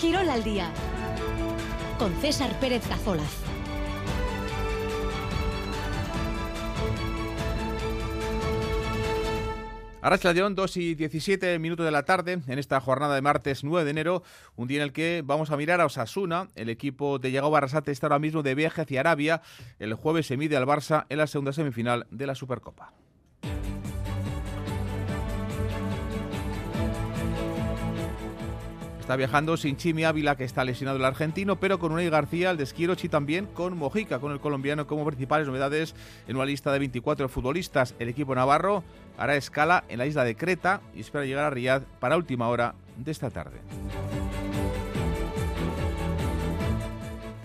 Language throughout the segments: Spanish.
Quirol al día con César Pérez Cazolaz. Arracha León, 2 y 17 minutos de la tarde, en esta jornada de martes 9 de enero, un día en el que vamos a mirar a Osasuna. El equipo de Yago Barrasate está ahora mismo de viaje hacia Arabia. El jueves se mide al Barça en la segunda semifinal de la Supercopa. Está viajando sin Chimi Ávila, que está lesionado el argentino, pero con Unai García, el de Esquirochi también con Mojica, con el colombiano como principales novedades en una lista de 24 futbolistas. El equipo navarro hará escala en la isla de Creta y espera llegar a Riyadh para última hora de esta tarde.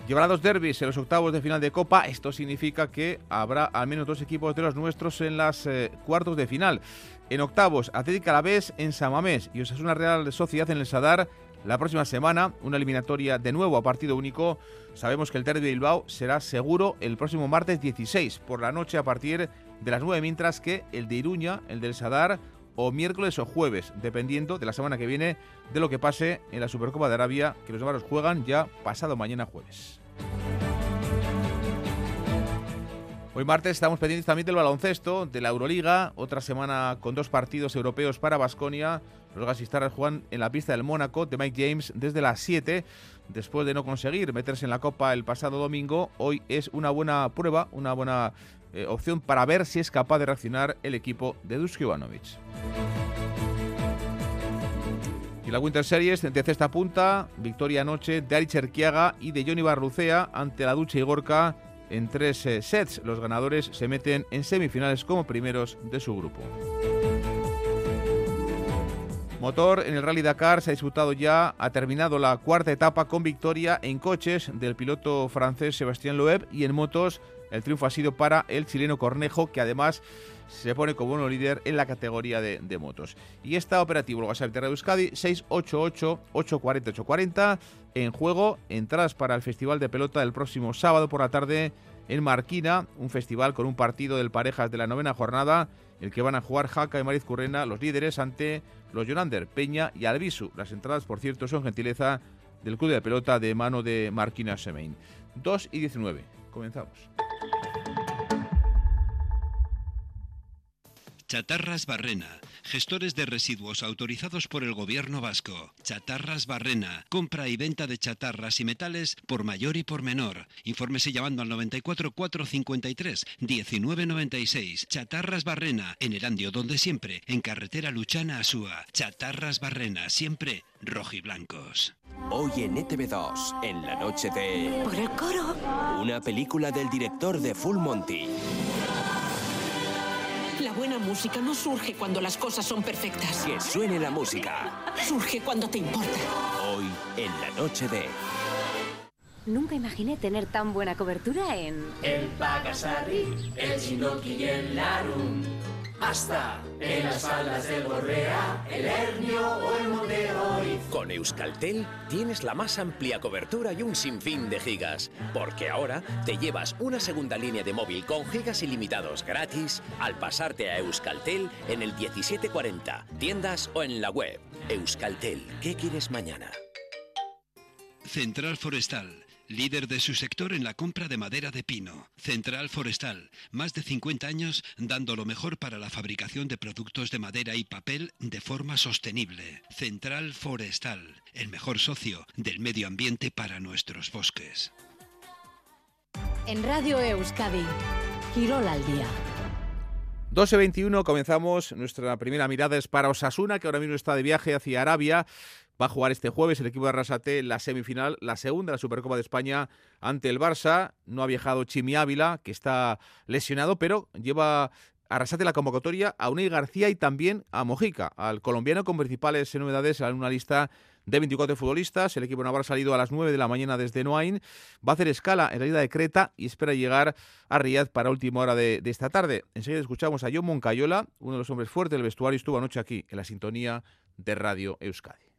Llevará dos derbis en los octavos de final de Copa. Esto significa que habrá al menos dos equipos de los nuestros en las eh, cuartos de final. En octavos, Atlético Alavés en Samamés y Osasuna Real Sociedad en el Sadar la próxima semana, una eliminatoria de nuevo a partido único. Sabemos que el Derby de Bilbao será seguro el próximo martes 16 por la noche a partir de las 9, mientras que el de Iruña, el del Sadar, o miércoles o jueves, dependiendo de la semana que viene de lo que pase en la Supercopa de Arabia, que los navarros juegan ya pasado mañana jueves. Hoy martes estamos pendientes también del baloncesto, de la Euroliga, otra semana con dos partidos europeos para Basconia. Los gasistarras juegan en la pista del Mónaco de Mike James desde las 7. Después de no conseguir meterse en la Copa el pasado domingo, hoy es una buena prueba, una buena eh, opción para ver si es capaz de reaccionar el equipo de Dusko Ivanovic. Y la Winter Series de cesta punta, victoria anoche de Ari Cherquiaga y de Johnny Barrucea ante la Ducha y en tres eh, sets. Los ganadores se meten en semifinales como primeros de su grupo. Motor en el Rally Dakar se ha disputado ya, ha terminado la cuarta etapa con victoria en coches del piloto francés Sebastián Loeb y en motos el triunfo ha sido para el chileno Cornejo que además se pone como uno líder en la categoría de, motos. Y está operativo el WhatsApp de Radio Euskadi 688-840-840 en juego entradas para el Festival de Pelota del próximo sábado por la tarde en Marquina, un festival con un partido del parejas de la novena jornada, el que van a jugar Jaca y Mariz Currena, los líderes ante los Jonander, Peña y Albisu. Las entradas, por cierto, son gentileza del Club de Pelota de mano de Marquina Semain. 2 y 19. Comenzamos. Chatarras Barrena, gestores de residuos autorizados por el gobierno vasco. Chatarras Barrena, compra y venta de chatarras y metales por mayor y por menor. Infórmese llamando al 94 453 1996. Chatarras Barrena, en Erandio donde siempre, en carretera Luchana Asúa. Chatarras Barrena, siempre rojiblancos. Hoy en ETV2, en la noche de... Por el coro. Una película del director de Full Monty. Buena música no surge cuando las cosas son perfectas. Que suene la música. Surge cuando te importa. Hoy en la noche de... Nunca imaginé tener tan buena cobertura en... El Pagasarri, el Chinoki y el Larum. Hasta en las faldas del Borrea, el Hernio o el Monte Con Euskaltel tienes la más amplia cobertura y un sinfín de gigas, porque ahora te llevas una segunda línea de móvil con gigas ilimitados gratis al pasarte a Euskaltel en el 1740, tiendas o en la web. Euskaltel, ¿qué quieres mañana? Central Forestal líder de su sector en la compra de madera de pino. Central Forestal, más de 50 años dando lo mejor para la fabricación de productos de madera y papel de forma sostenible. Central Forestal, el mejor socio del medio ambiente para nuestros bosques. En Radio Euskadi, Girol al día. 12.21 comenzamos nuestra primera mirada es para Osasuna que ahora mismo está de viaje hacia Arabia Va a jugar este jueves el equipo de Arrasate la semifinal, la segunda de la Supercopa de España ante el Barça. No ha viajado Chimi Ávila, que está lesionado, pero lleva Arrasate la convocatoria a Unai García y también a Mojica, al colombiano con principales novedades en una lista de 24 futbolistas. El equipo navarro ha salido a las 9 de la mañana desde Noain. Va a hacer escala en la isla de Creta y espera llegar a Riyadh para última hora de, de esta tarde. Enseguida escuchamos a John Moncayola, uno de los hombres fuertes del vestuario, estuvo anoche aquí en la sintonía de Radio Euskadi.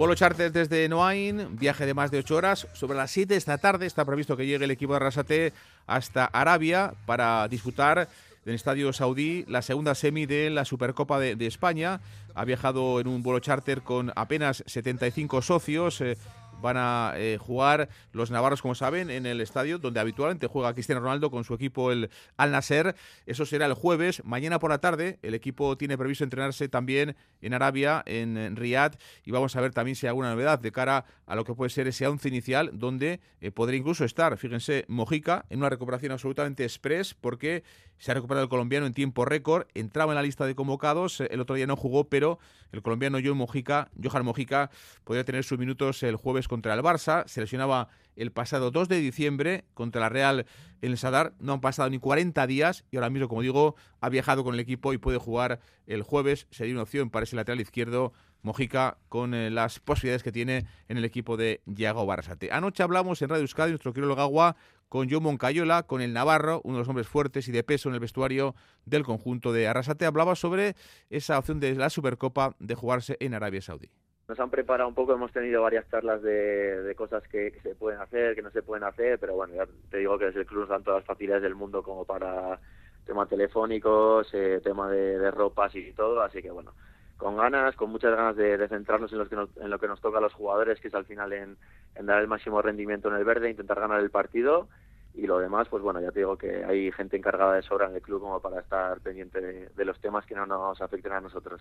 Vuelo charter desde Noain, viaje de más de 8 horas. Sobre las 7 de esta tarde está previsto que llegue el equipo de Arrasate hasta Arabia para disputar en el Estadio Saudí la segunda semi de la Supercopa de, España. Ha viajado en un vuelo charter con apenas 75 socios. Eh, van a eh, jugar los navarros, como saben, en el estadio donde habitualmente juega Cristiano Ronaldo con su equipo, el Al Nasser. Eso será el jueves. Mañana por la tarde, el equipo tiene previsto entrenarse también en Arabia, en, Riyadh, y vamos a ver también si hay alguna novedad de cara a lo que puede ser ese once inicial, donde eh, podría incluso estar, fíjense, Mojica, en una recuperación absolutamente express, porque se ha recuperado el colombiano en tiempo récord, entraba en la lista de convocados, el otro día no jugó, pero el colombiano Johan Mojica, Johan Mojica podría tener sus minutos el jueves contra el Barça, se lesionaba el pasado 2 de diciembre contra la Real en el Sadar, no han pasado ni 40 días y ahora mismo, como digo, ha viajado con el equipo y puede jugar el jueves, sería una opción para ese lateral izquierdo Mojica con eh, las posibilidades que tiene en el equipo de Yago Barrasate. Anoche hablamos en Radio Euskadi, nuestro querido Agua, con John Moncayola, con el Navarro, uno de los hombres fuertes y de peso en el vestuario del conjunto de Arrasate. Hablaba sobre esa opción de la Supercopa de jugarse en Arabia Saudí. Nos han preparado un poco, hemos tenido varias charlas de, cosas que, se pueden hacer, que no se pueden hacer, pero bueno, ya te digo que desde el club nos dan todas las facilidades del mundo como para temas telefónicos, eh, tema de, ropas y todo, así que bueno, con ganas, con muchas ganas de, centrarnos en, los que en lo que nos toca a los jugadores, que es al final en dar el máximo rendimiento en el verde, intentar ganar el partido y lo demás, pues bueno, ya te digo que hay gente encargada de sobra en el club como para estar pendiente de, los temas que no nos afecten a nosotros.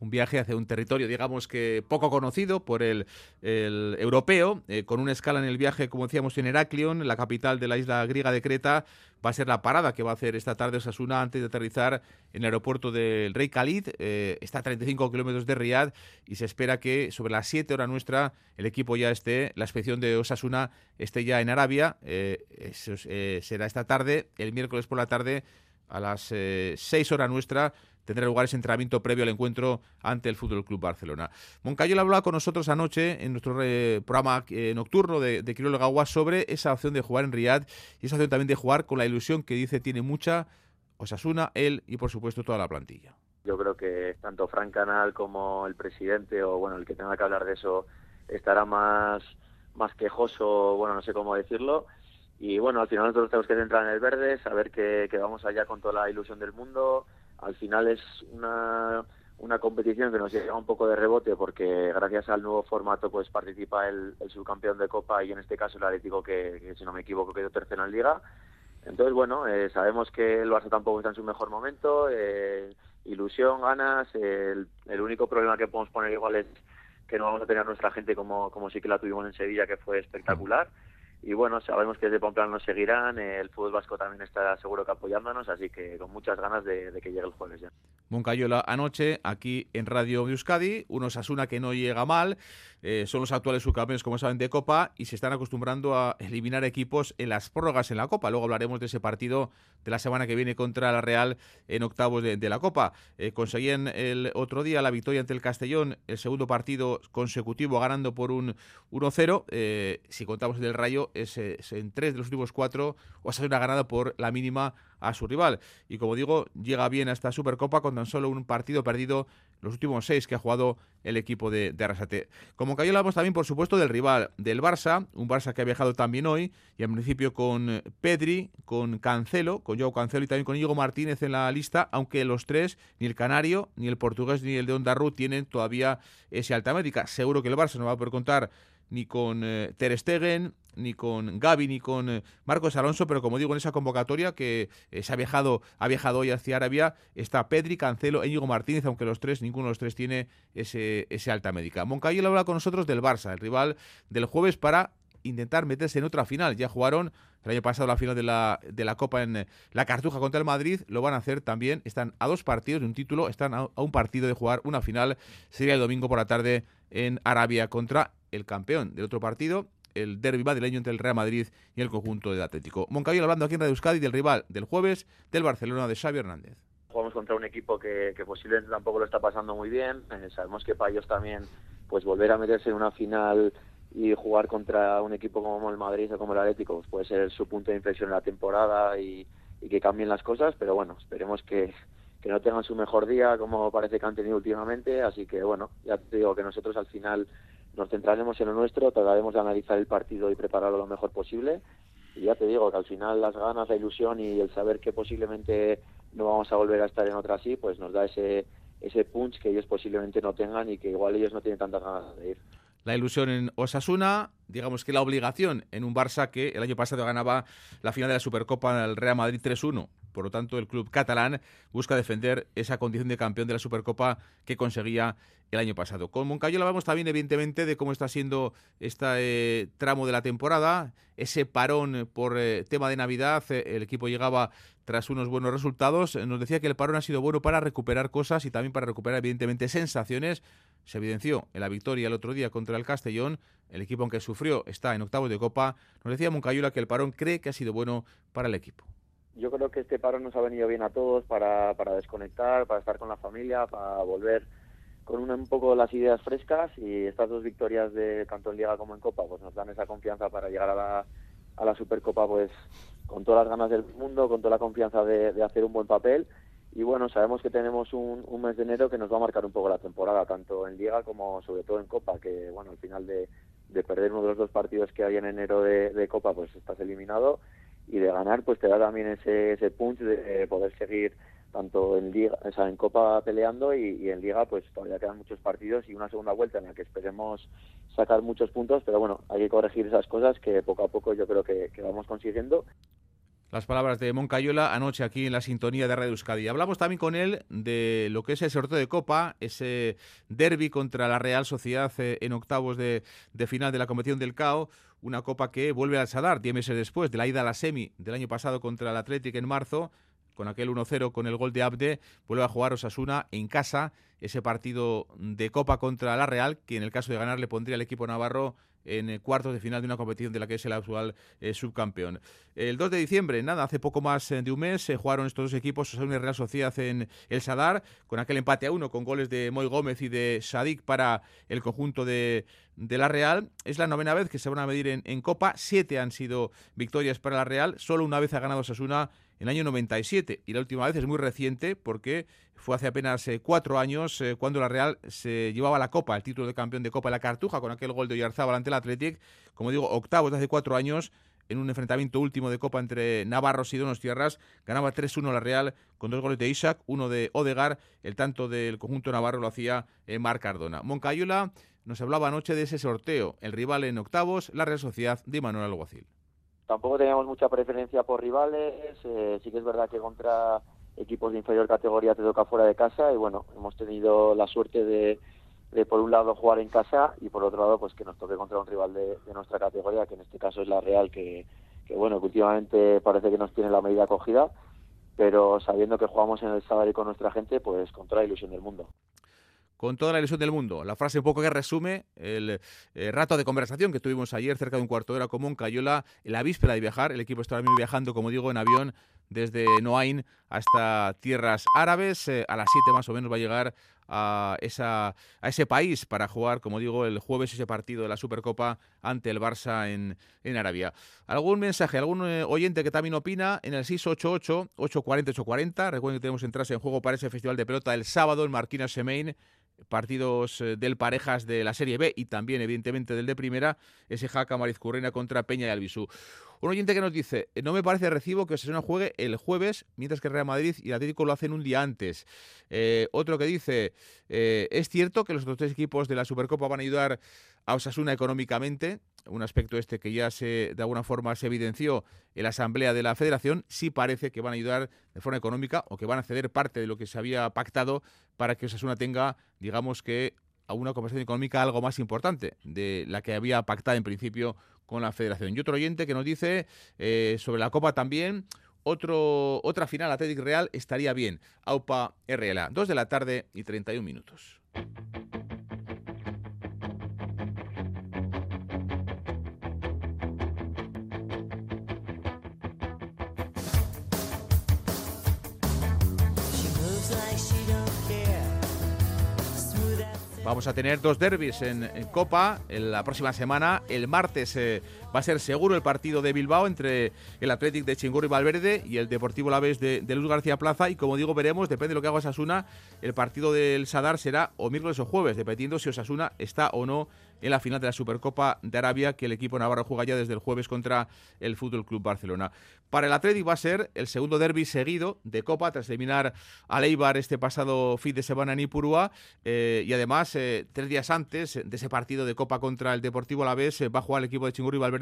Un viaje hacia un territorio, digamos que poco conocido por el, europeo, eh, con una escala en el viaje, como decíamos, en Heraklion, la capital de la isla griega de Creta, va a ser la parada que va a hacer esta tarde Osasuna antes de aterrizar en el aeropuerto del Rey Khalid. Eh, está a 35 kilómetros de Riyadh y se espera que sobre las 7 horas nuestra el equipo ya esté, la expedición de Osasuna esté ya en Arabia. Eh, eh, será esta tarde, el miércoles por la tarde a las 6 horas nuestra tendrá lugar ese entrenamiento previo al encuentro ante el Fútbol Club Barcelona. Moncayola hablaba con nosotros anoche en nuestro eh, programa eh, nocturno de, de Quirolo Gagua sobre esa opción de jugar en Riyadh y esa opción también de jugar con la ilusión que dice tiene mucha Osasuna, él y por supuesto toda la plantilla. Yo creo que tanto Frank Canal como el presidente o bueno el que tenga que hablar de eso estará más más quejoso, bueno no sé cómo decirlo. Y bueno, al final nosotros tenemos que centrar en el verde, saber que, que vamos allá con toda la ilusión del mundo, al final es una, una competición que nos llega un poco de rebote porque gracias al nuevo formato pues participa el, subcampeón de Copa y en este caso el Atlético que, si no me equivoco quedó tercero en Liga. Entonces bueno, eh, sabemos que el Barça tampoco está en su mejor momento, eh, ilusión, ganas, el, el único problema que podemos poner igual es que no vamos a tener nuestra gente como, como sí que la tuvimos en Sevilla que fue espectacular y bueno, sabemos que desde Pamplona nos seguirán, el fútbol vasco también está seguro que apoyándonos, así que con muchas ganas de, que llegue el jueves ya. Moncayola anoche aquí en Radio Euskadi, unos Asuna que no llega mal, eh, son los actuales subcampeones, como saben, de Copa y se están acostumbrando a eliminar equipos en las prórrogas en la Copa. Luego hablaremos de ese partido de la semana que viene contra la Real en octavos de, la Copa. Eh, conseguían el otro día la victoria ante el Castellón, el segundo partido consecutivo ganando por un 1-0. Eh, si contamos el del Rayo, es, en tres de los últimos cuatro o sido una ganada por la mínima a su rival. Y como digo, llega bien a esta Supercopa con tan solo un partido perdido los últimos seis que ha jugado el equipo de, de Arrasate. Que hablamos también, por supuesto, del rival del Barça, un Barça que ha viajado también hoy, y en principio con Pedri, con Cancelo, con Joao Cancelo y también con Diego Martínez en la lista, aunque los tres, ni el canario, ni el portugués, ni el de Ondarru, tienen todavía ese alta médica. Seguro que el Barça no va a poder contar ni con eh, Ter Stegen, ni con Gaby, ni con eh, Marcos Alonso, pero como digo, en esa convocatoria que eh, se ha viajado, ha viajado hoy hacia Arabia, está Pedri, Cancelo e Íñigo Martínez, aunque los tres, ninguno de los tres tiene ese, ese alta médica. Moncayo habla con nosotros del Barça, el rival del jueves para intentar meterse en otra final. Ya jugaron el año pasado la final de la, de la Copa en la Cartuja contra el Madrid, lo van a hacer también. Están a dos partidos de un título, están a, a un partido de jugar una final. Sería el domingo por la tarde en Arabia contra el campeón del otro partido, el derbi madrileño entre el Real Madrid y el conjunto del Atlético. Moncayo hablando aquí en Radio Euskadi del rival del jueves del Barcelona de Xavi Hernández. Jugamos contra un equipo que, posiblemente tampoco lo está pasando muy bien. Eh, sabemos que para ellos también pues volver a meterse en una final y jugar contra un equipo como el Madrid o como el Atlético pues puede ser su punto de inflexión en la temporada y, que cambien las cosas, pero bueno, esperemos que, que no tengan su mejor día como parece que han tenido últimamente, así que bueno, ya te digo que nosotros al final nos centraremos en lo nuestro, trataremos de analizar el partido y prepararlo lo mejor posible. Y ya te digo que al final las ganas, la ilusión y el saber que posiblemente no vamos a volver a estar en otra así, pues nos da ese, ese punch que ellos posiblemente no tengan y que igual ellos no tienen tantas ganas de ir la ilusión en Osasuna, digamos que la obligación en un Barça que el año pasado ganaba la final de la Supercopa el Real Madrid 3-1. Por lo tanto, el club catalán busca defender esa condición de campeón de la Supercopa que conseguía el año pasado. Con Moncayola hablamos también, evidentemente, de cómo está siendo este tramo de la temporada, ese parón por eh, tema de Navidad. Eh, el equipo llegaba tras unos buenos resultados. Nos decía que el parón ha sido bueno para recuperar cosas y también para recuperar, evidentemente, sensaciones se evidenció en la victoria el otro día contra el Castellón. El equipo, aunque sufrió, está en octavos de Copa. Nos decía Moncayula que el parón cree que ha sido bueno para el equipo. Yo creo que este parón nos ha venido bien a todos para, para desconectar, para estar con la familia, para volver con un, poco las ideas frescas y estas dos victorias de tanto en Liga como en Copa pues nos dan esa confianza para llegar a la, a la Supercopa pues con todas las ganas del mundo, con toda la confianza de hacer un buen papel y bueno, sabemos que tenemos un, mes de enero que nos va a marcar un poco la temporada, tanto en Liga como sobre todo en Copa, que bueno, al final de, perder uno de los dos partidos que hay en enero de, Copa, pues estás eliminado, y de ganar, pues te da también ese, ese punch de poder seguir tanto en Liga, o sea, en Copa peleando y, en Liga, pues todavía quedan muchos partidos y una segunda vuelta en la que esperemos sacar muchos puntos, pero bueno, hay que corregir esas cosas que poco a poco yo creo que, que vamos consiguiendo las palabras de Moncayola anoche aquí en la sintonía de Radio Euskadi. Hablamos también con él de lo que es el sorteo de Copa, ese derby contra la Real Sociedad eh, en octavos de, final de la competición del CAO, una Copa que vuelve al Sadar diez meses después de la ida a la semi del año pasado contra el Athletic en marzo, con aquel 1-0 con el gol de Abde, vuelve a jugar Osasuna en casa, ese partido de Copa contra la Real, que en el caso de ganar le pondría al equipo navarro en eh, cuartos de final de una competición de la que es el actual eh, subcampeón. El 2 de diciembre, nada, hace poco más eh, de un mes, se jugaron estos dos equipos, Osasuna y Real Sociedad en el Sadar, con aquel empate a uno, con goles de Moy Gómez y de Sadik para el conjunto de, de la Real. Es la novena vez que se van a medir en, en Copa, siete han sido victorias para la Real, solo una vez ha ganado Osasuna en el año 97 y la última vez es muy reciente porque fue hace apenas eh, cuatro años eh, cuando la Real se llevaba la Copa, el título de campeón de Copa de la Cartuja con aquel gol de Oyarzábal ante el Athletic, como digo, octavos de hace cuatro años en un enfrentamiento último de Copa entre Navarros y Tierras, ganaba 3-1 la Real con dos goles de Isaac, uno de Odegar, el tanto del conjunto navarro lo hacía eh, Marc Cardona. Moncayola nos hablaba anoche de ese sorteo, el rival en octavos, la Real Sociedad de Manuel Alguacil tampoco teníamos mucha preferencia por rivales. Eh, sí que es verdad que contra equipos de inferior categoría te toca fuera de casa y bueno, hemos tenido la suerte de, por un lado jugar en casa y por otro lado pues que nos toque contra un rival de, nuestra categoría, que en este caso es la Real, que, bueno, que últimamente parece que nos tiene la medida acogida, pero sabiendo que jugamos en el Sabadell con nuestra gente, pues con toda la ilusión del mundo con toda la ilusión del mundo. La frase un poco que resume el eh, rato de conversación que tuvimos ayer, cerca de un cuarto de hora común, Cayola, en la víspera de viajar. El equipo está ahora mismo viajando, como digo, en avión desde Noain hasta tierras árabes. Eh, a las 7 más o menos va a llegar a, esa, a ese país para jugar, como digo, el jueves ese partido de la Supercopa ante el Barça en, en Arabia. ¿Algún mensaje, algún eh, oyente que también opina en el 688-840-840? Recuerden que tenemos entradas en juego para ese festival de pelota el sábado en Marquina Semain partidos eh, del parejas de la Serie B y también, evidentemente, del de primera, ese Jaca Marizcurrena contra Peña y Albisú. Un oyente que nos dice, eh, no me parece recibo que Osasuna juegue el jueves, mientras que Real Madrid y Atlético lo hacen un día antes. Eh, otro que dice, es cierto que los otros tres equipos de la Supercopa van a ayudar a Osasuna económicamente, un aspecto este que ya se de alguna forma se evidenció en la asamblea de la Federación, sí parece que van a ayudar de forma económica o que van a ceder parte de lo que se había pactado para que Osasuna tenga, digamos que a una conversación económica algo más importante de la que había pactado en principio con la Federación. Y otro oyente que nos dice eh, sobre la Copa también, otro, otra final Atlético Real estaría bien. AUPA RLA, 2 de la tarde y 31 minutos. Vamos a tener dos derbis en, Copa en la próxima semana. El martes eh, va a ser seguro el partido de Bilbao entre el Athletic de Chingurri Valverde y el Deportivo La de, de Luz García Plaza. Y como digo, veremos, depende de lo que haga Osasuna, el partido del Sadar será o miércoles o jueves, dependiendo si Osasuna está o no en la final de la Supercopa de Arabia que el equipo navarro juega ya desde el jueves contra el Fútbol Club Barcelona. Para el Atlético va a ser el segundo derby seguido de Copa tras eliminar a Leibar este pasado fin de semana en Ipurúa eh, y además eh, tres días antes de ese partido de Copa contra el Deportivo Alavés va a jugar el equipo de Chingurri Valverde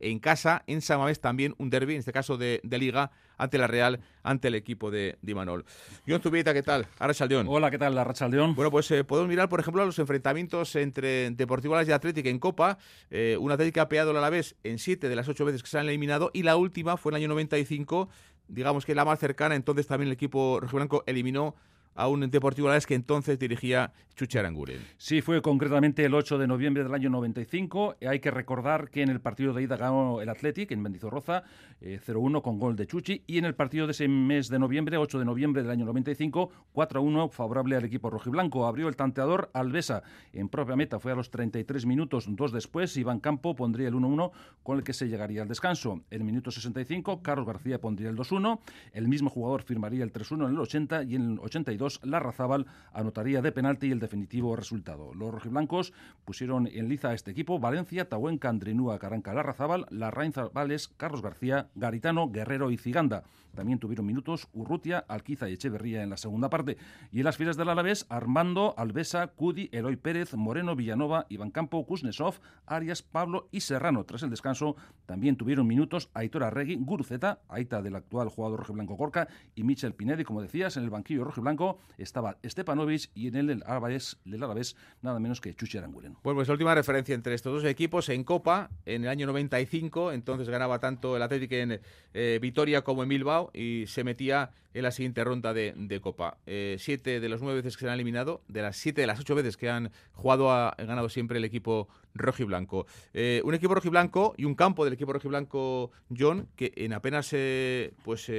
en casa en Samamés también un derby, en este caso de, de Liga ante la Real, ante el equipo de Dimanol. John Zubieta, ¿qué tal? Arrachaldeón. Hola, ¿qué tal, Arrachaldeón? Bueno, pues eh, podemos mirar, por ejemplo, los enfrentamientos entre Deportivo Alavés y Atlético en Copa. Eh, un Atlético que ha peado el Alavés en siete de las ocho veces que se han eliminado y la última fue en el año 95, digamos que la más cercana, entonces también el equipo rojiblanco eliminó a un Deportivo Alavés que entonces dirigía Chuchi Aranguren. Sí, fue concretamente el 8 de noviembre del año 95. Hay que recordar que en el partido de ida ganó el Athletic en Mendizorroza 0-1 eh, con gol de Chuchi y en el partido de ese mes de noviembre, 8 de noviembre del año 95, 4-1 favorable al equipo rojiblanco. Abrió el tanteador Alvesa en propia meta. Fue a los 33 minutos, dos después. Iván Campo pondría el 1-1 con el que se llegaría al descanso. En el minuto 65, Carlos García pondría el 2-1. El mismo jugador firmaría el 3-1 en el 80 y en el 82 Larrazábal anotaría de penalti el definitivo resultado. Los rojiblancos pusieron en liza a este equipo Valencia, Tahuenca, Andrinúa, Caranca, Larrazábal, Larrainza, Vales, Carlos García, Garitano, Guerrero y Ciganda. También tuvieron minutos Urrutia, Alquiza y Echeverría en la segunda parte. Y en las filas del Alavés, Armando, Alvesa, Cudi, Eloy Pérez, Moreno, Villanova, Iván Campo, Kuznetsov, Arias, Pablo y Serrano. Tras el descanso, también tuvieron minutos Aitor Arregui, Guruceta, Aita del actual jugador rojiblanco Gorka y Michel Pinedi. Como decías, en el banquillo rojiblanco estaba Stepanovic y en el del Alavés, del Alavés nada menos que Chuchi Aranguren. Bueno, pues la última referencia entre estos dos equipos en Copa, en el año 95, entonces ganaba tanto el Atlético en eh, Vitoria como en Bilbao y se metía en la siguiente ronda de, Copa. Eh, siete de las nueve veces que se han eliminado, de las siete de las ocho veces que han jugado, ha ganado siempre el equipo rojiblanco. Eh, un equipo rojiblanco y un campo del equipo rojiblanco, John, que en apenas pues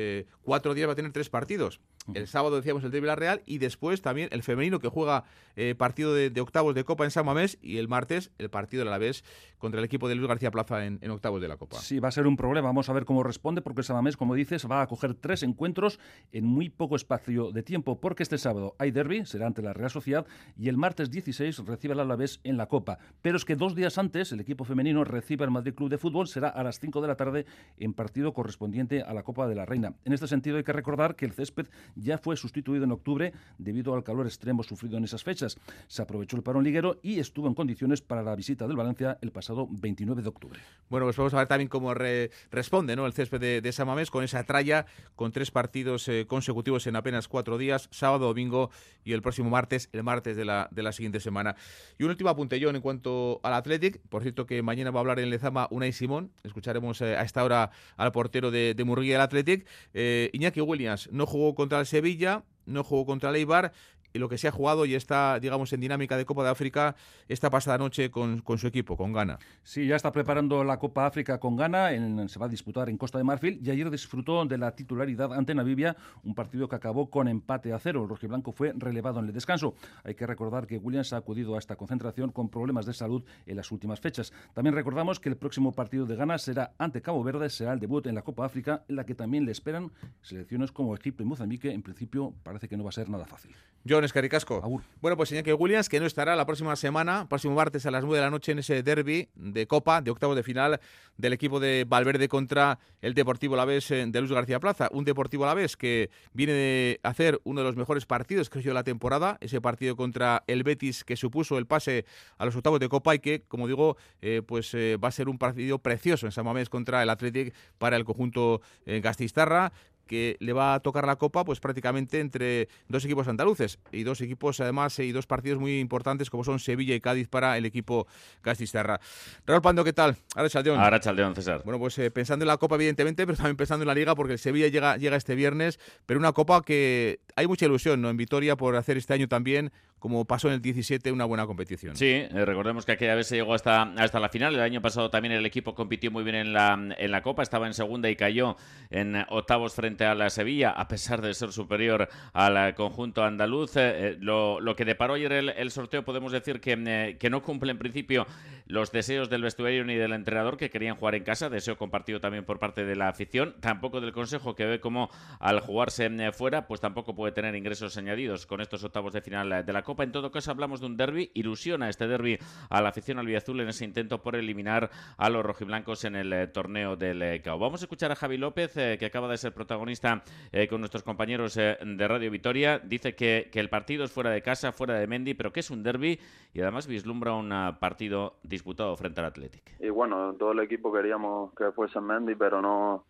cuatro días va a tener tres partidos. El sábado decíamos el de Villarreal y después también el femenino que juega eh, partido de, octavos de Copa en San Mamés y el martes el partido de la vez contra el equipo de Luis García Plaza en, octavos de la Copa. Sí, va a ser un problema. Vamos a ver cómo responde porque San Mamés, como dices, va a coger tres encuentros en muy poco espacio de tiempo porque este sábado hay derby, será ante la Real Sociedad y el martes 16 recibe al Alavés en la Copa. Pero es que dos días antes el equipo femenino recibe al Madrid Club de Fútbol, será a las 5 de la tarde en partido correspondiente a la Copa de la Reina. En este sentido hay que recordar que el césped ya fue sustituido en octubre debido al calor extremo sufrido en esas fechas. Se aprovechó el parón liguero y estuvo en condiciones para la visita del Valencia el pasado 29 de octubre. Bueno, pues vamos a ver también cómo responde ¿no? el césped de, de Samamés con esa tralla, con tres partidos eh, consecutivos en apenas cuatro días, sábado, domingo y el próximo martes, el martes de la, de la siguiente semana. Y un último apuntellón en cuanto al Athletic. Por cierto que mañana va a hablar en Lezama Unai Simón. Escucharemos eh, a esta hora al portero de, de Murguía del Athletic. Eh, Iñaki Williams no jugó contra el Sevilla, no jugó contra el Eibar lo que se ha jugado y está, digamos, en dinámica de Copa de África esta pasada noche con, su equipo, con Ghana. Sí, ya está preparando la Copa África con Ghana, en, se va a disputar en Costa de Marfil y ayer disfrutó de la titularidad ante Namibia, un partido que acabó con empate a cero. El rojiblanco fue relevado en el descanso. Hay que recordar que Williams ha acudido a esta concentración con problemas de salud en las últimas fechas. También recordamos que el próximo partido de Ghana será ante Cabo Verde, será el debut en la Copa África, en la que también le esperan selecciones como Egipto y Mozambique. En principio parece que no va a ser nada fácil. John Escaricasco. Bueno, pues que Williams, que no estará la próxima semana, próximo martes a las 9 de la noche en ese derby de Copa, de octavo de final del equipo de Valverde contra el Deportivo Alavés eh, de Luz García Plaza. Un Deportivo Alavés que viene de hacer uno de los mejores partidos, creo yo, de la temporada. Ese partido contra el Betis que supuso el pase a los octavos de Copa y que, como digo, eh, pues eh, va a ser un partido precioso en San Mamés contra el Athletic para el conjunto Gastistarra que le va a tocar la copa pues prácticamente entre dos equipos andaluces y dos equipos además y dos partidos muy importantes como son Sevilla y Cádiz para el equipo Castisterra. Raúl Pando, ¿qué tal? Ahora Chaldeón. Ahora Chaldeón, César. Bueno, pues eh, pensando en la copa evidentemente, pero también pensando en la liga porque el Sevilla llega, llega este viernes, pero una copa que hay mucha ilusión ¿no? en Vitoria por hacer este año también como pasó en el 17, una buena competición. Sí, eh, recordemos que aquella vez se llegó hasta, hasta la final. El año pasado también el equipo compitió muy bien en la, en la Copa, estaba en segunda y cayó en octavos frente a la Sevilla, a pesar de ser superior al conjunto andaluz. Eh, eh, lo, lo, que deparó ayer el, sorteo, podemos decir que, que no cumple en principio los deseos del vestuario ni del entrenador que querían jugar en casa, deseo compartido también por parte de la afición, tampoco del Consejo que ve como al jugarse eh, fuera, pues tampoco puede tener ingresos añadidos con estos octavos de final eh, de la Copa. En todo caso, hablamos de un derby, ilusiona este derby a la afición albiazul en ese intento por eliminar a los rojiblancos en el eh, torneo del CAO. Vamos a escuchar a Javi López, que acaba de ser protagonista con nuestros compañeros de Radio Vitoria. Dice que, que el partido es fuera de casa, fuera de Mendy, pero que es un derby y además vislumbra un partido disputado frente al Athletic. Y bueno, todo el equipo queríamos que fuese Mendy, pero no,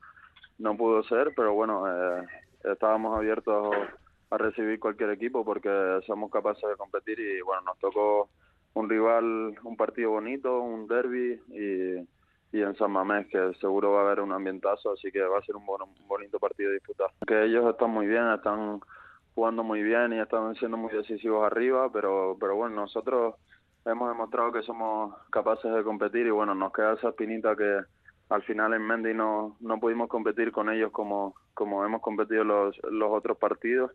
no pudo ser, pero bueno, eh, estábamos abiertos a recibir cualquier equipo porque somos capaces de competir y bueno, nos tocó un rival, un partido bonito, un derby y, en San Mamés que seguro va a haber un ambientazo, así que va a ser un, un bonito partido de disputar. Que ellos están muy bien, están jugando muy bien y están siendo muy decisivos arriba, pero, pero bueno, nosotros hemos demostrado que somos capaces de competir y bueno, nos queda esa espinita que al final en Mendy no, no pudimos competir con ellos como, como hemos competido los, los otros partidos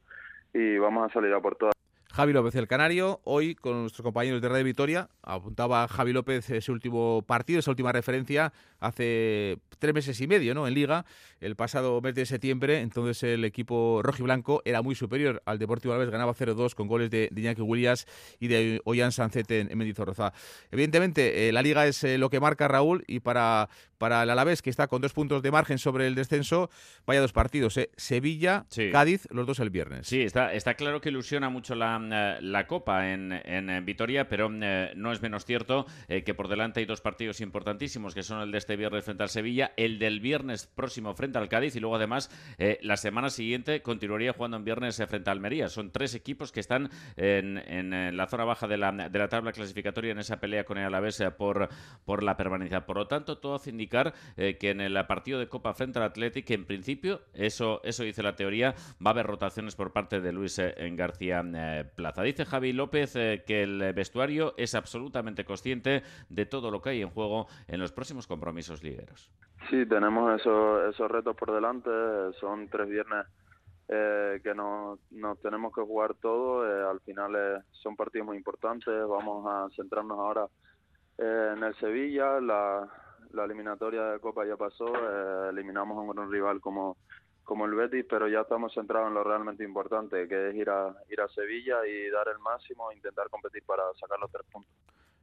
y vamos a salir a por todas. Javi López, el Canario, hoy con nuestros compañeros de Red Vitoria, apuntaba Javi López ese último partido, esa última referencia, hace tres meses y medio, ¿no? En Liga, el pasado mes de septiembre, entonces el equipo rojiblanco era muy superior al Deportivo Alavés, ganaba 0-2 con goles de, Iñaki Williams y de Ollán Sancete en, Mendizorroza. Evidentemente, eh, la Liga es eh, lo que marca Raúl y para, para el Alavés, que está con dos puntos de margen sobre el descenso, vaya dos partidos, ¿eh? Sevilla, Cádiz, los dos el viernes. Sí, está, está claro que ilusiona mucho la eh, la Copa en, en Vitoria, pero eh, no es menos cierto eh, que por delante hay dos partidos importantísimos, que son el de este viernes frente al Sevilla, el del viernes próximo frente al Cádiz y luego además la semana siguiente continuaría jugando en viernes frente a Almería. Son tres equipos que están en, en la zona baja de la, de la, tabla clasificatoria en esa pelea con el Alavés por, por la permanencia. Por lo tanto, todo hace indicar que en el partido de Copa frente al Athletic, en principio, eso, eso dice la teoría, va a haber rotaciones por parte de Luis García Plaza. Dice Javi López eh, que el vestuario es absolutamente consciente de todo lo que hay en juego en los próximos compromisos ligueros. Sí, tenemos esos, esos retos por delante. Son tres viernes eh, que nos, tenemos que jugar todo. Eh, al final son partidos muy importantes. Vamos a centrarnos ahora en el Sevilla. La, la eliminatoria de Copa ya pasó. eliminamos a un rival como como el Betis, pero ya estamos centrados en lo realmente importante, que es ir a, ir a Sevilla y dar el máximo e intentar competir para sacar los tres puntos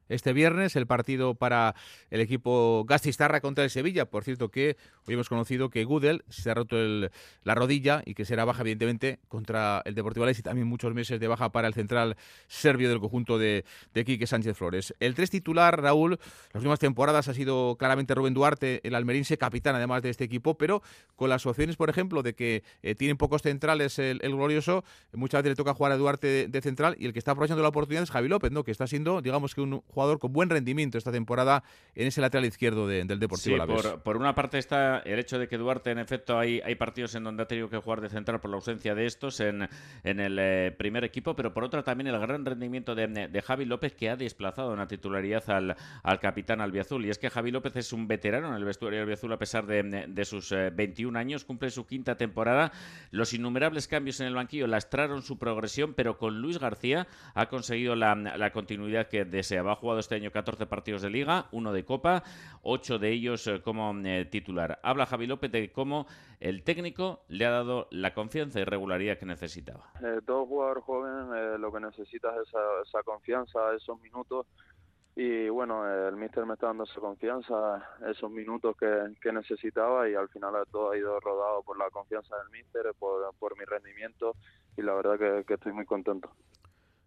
este viernes, el partido para el equipo Gastistarra contra el Sevilla. Por cierto, que hoy hemos conocido que Gudel se ha roto la rodilla y que será baja, evidentemente, contra el Deportivo Alavés y también muchos meses de baja para el central serbio del conjunto de, de Quique Sánchez Flores. El tres titular, Raúl, las últimas temporadas ha sido claramente Rubén Duarte, el almerinse, capitán además de este equipo, pero con las opciones, por ejemplo, de que eh, tienen pocos centrales el, glorioso, muchas veces le toca jugar a Duarte de, central y el que está aprovechando la oportunidad es Javi López, ¿no? que está siendo, digamos que un jugador con buen rendimiento esta temporada en ese lateral izquierdo del Deportivo sí, por, por, una parte está el hecho de que Duarte, en efecto, hay, hay partidos en donde ha tenido que jugar de central por la ausencia de estos en, en el eh, primer equipo, pero por otra también el gran rendimiento de, de, Javi López que ha desplazado en la titularidad al, al capitán albiazul. Y es que Javi López es un veterano en el vestuario albiazul a pesar de, de sus 21 eh, años, cumple su quinta temporada. Los innumerables cambios en el banquillo lastraron su progresión, pero con Luis García ha conseguido la, la continuidad que deseaba. Jugado este año 14 partidos de liga, uno de copa, ocho de ellos eh, como eh, titular. Habla Javi López de cómo el técnico le ha dado la confianza y regularidad que necesitaba. Eh, todo jugador joven lo que necesita es esa, confianza, esos minutos y bueno, el míster me está dando esa confianza, esos minutos que, necesitaba y al final todo ha ido rodado por la confianza del míster, por, mi rendimiento y la verdad que estoy muy contento.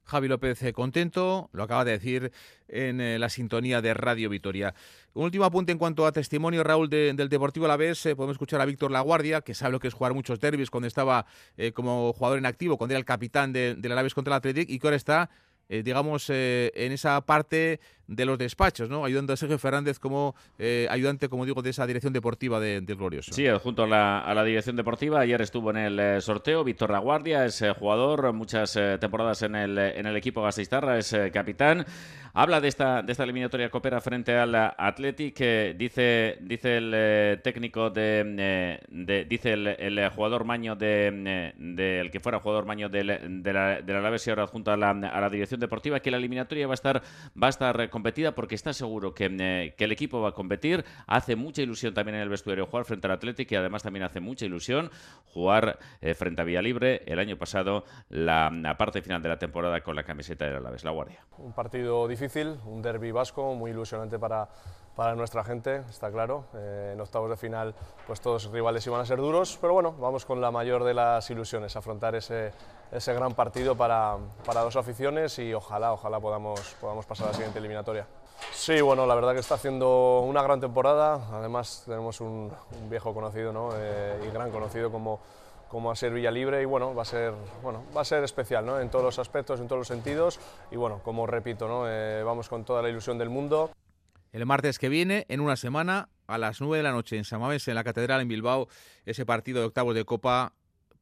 Javi López eh, contento, lo acaba de decir en eh, la sintonía de Radio Vitoria. Un último apunte en cuanto a testimonio, Raúl, del Deportivo Alavés. Eh, podemos escuchar a Víctor Laguardia, que sabe lo que es jugar muchos derbis cuando estaba como jugador en activo, cuando era el capitán del Alavés contra el Athletic y que ahora está digamos, en esa parte de los despachos, ¿no? Ayudando a Sergio Fernández como eh, ayudante, como digo, de esa dirección deportiva de, Glorioso. Sí, junto a la, a la, dirección deportiva. Ayer estuvo en el eh, sorteo Víctor Laguardia, es eh, jugador, muchas temporadas en el, en el equipo Gastistarra, es capitán. Habla de esta, de esta eliminatoria coopera frente al Athletic. dice, dice el técnico de, dice el, jugador maño de, el que fuera jugador maño del, de la, de la y ahora junto a la, a la dirección deportiva que la eliminatoria va a estar, va a estar competida porque está seguro que, eh, que el equipo va a competir. Hace mucha ilusión también en el vestuario jugar frente al Atlético y además también hace mucha ilusión jugar eh, frente a Villalibre el año pasado la, la, parte final de la temporada con la camiseta de Alavés, La Guardia. Un partido difícil, un derby vasco muy ilusionante para, para nuestra gente, está claro. Eh, en octavos de final pues todos los rivales iban a ser duros, pero bueno, vamos con la mayor de las ilusiones, afrontar ese, ese gran partido para, para dos aficiones y ojalá, ojalá podamos, podamos pasar a la siguiente eliminatoria. Sí, bueno, la verdad que está haciendo una gran temporada. Además, tenemos un, viejo conocido ¿no? eh, y gran conocido como, como a ser Villalibre y bueno, va a ser, bueno, va a ser especial ¿no? en todos los aspectos, en todos los sentidos. Y bueno, como repito, ¿no? Eh, vamos con toda la ilusión del mundo. El martes que viene, en una semana, a las 9 de la noche en Samamés, en la Catedral en Bilbao, ese partido de octavos de Copa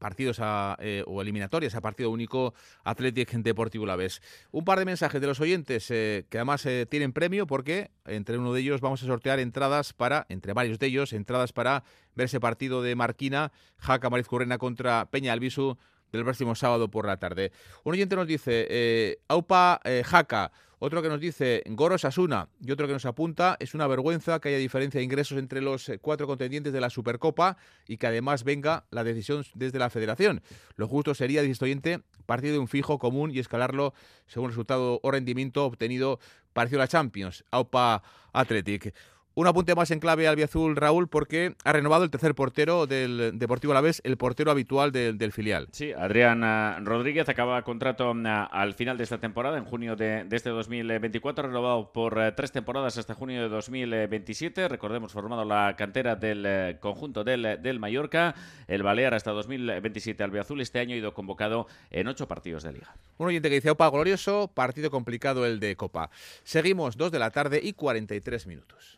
partidos a, eh, o eliminatorias a partido único Athletic Deportivo La Vez. Un par de mensajes de los oyentes eh, que además eh, tienen premio porque entre uno de ellos vamos a sortear entradas para, entre varios de ellos, entradas para ver ese partido de Marquina, Jaca Mariz Currena contra Peña Albisu del próximo sábado por la tarde. Un oyente nos dice, Aupa Jaca, otro que nos dice Goro Sasuna y otro que nos apunta es una vergüenza que haya diferencia de ingresos entre los cuatro contendientes de la Supercopa y que además venga la decisión desde la federación. Lo justo sería, dice este oyente, partir de un fijo común y escalarlo según resultado o rendimiento obtenido parecido la Champions, AUPA Athletic. Un apunte más en clave al Biazul, Raúl, porque ha renovado el tercer portero del Deportivo Alavés, el portero habitual del, del filial. Sí, Adrián uh, Rodríguez acaba contrato uh, al final de esta temporada, en junio de, de este 2024, renovado por uh, tres temporadas hasta junio de 2027. Recordemos, formado la cantera del conjunto del, del Mallorca, el Balear hasta 2027 al Biazul. Este año ha ido convocado en ocho partidos de liga. Un oyente que dice, Opa, glorioso, partido complicado el de Copa. Seguimos, dos de la tarde y 43 minutos.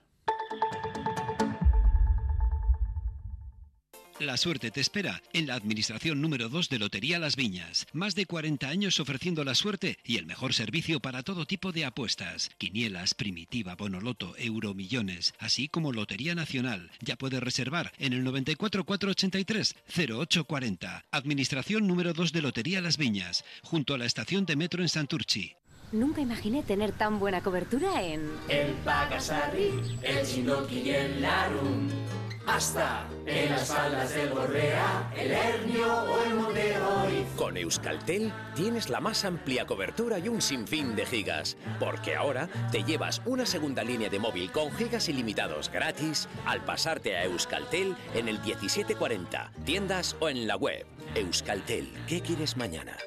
La suerte te espera en la administración número 2 de Lotería Las Viñas. Más de 40 años ofreciendo la suerte y el mejor servicio para todo tipo de apuestas. Quinielas, primitiva, bonoloto, euromillones, así como Lotería Nacional. Ya puedes reservar en el 94 483 0840. Administración número 2 de Lotería Las Viñas, junto a la estación de metro en Santurchi. Nunca imaginé tener tan buena cobertura en... El Pagasarri, el Chinoki y el Larum. Hasta en las faldas del Borrea, el Hernio o el Monte Oriz. Con Euskaltel tienes la más amplia cobertura y un sinfín de gigas, porque ahora te llevas una segunda línea de móvil con gigas ilimitados gratis al pasarte a Euskaltel en el 1740, tiendas o en la web. Euskaltel, ¿qué quieres mañana?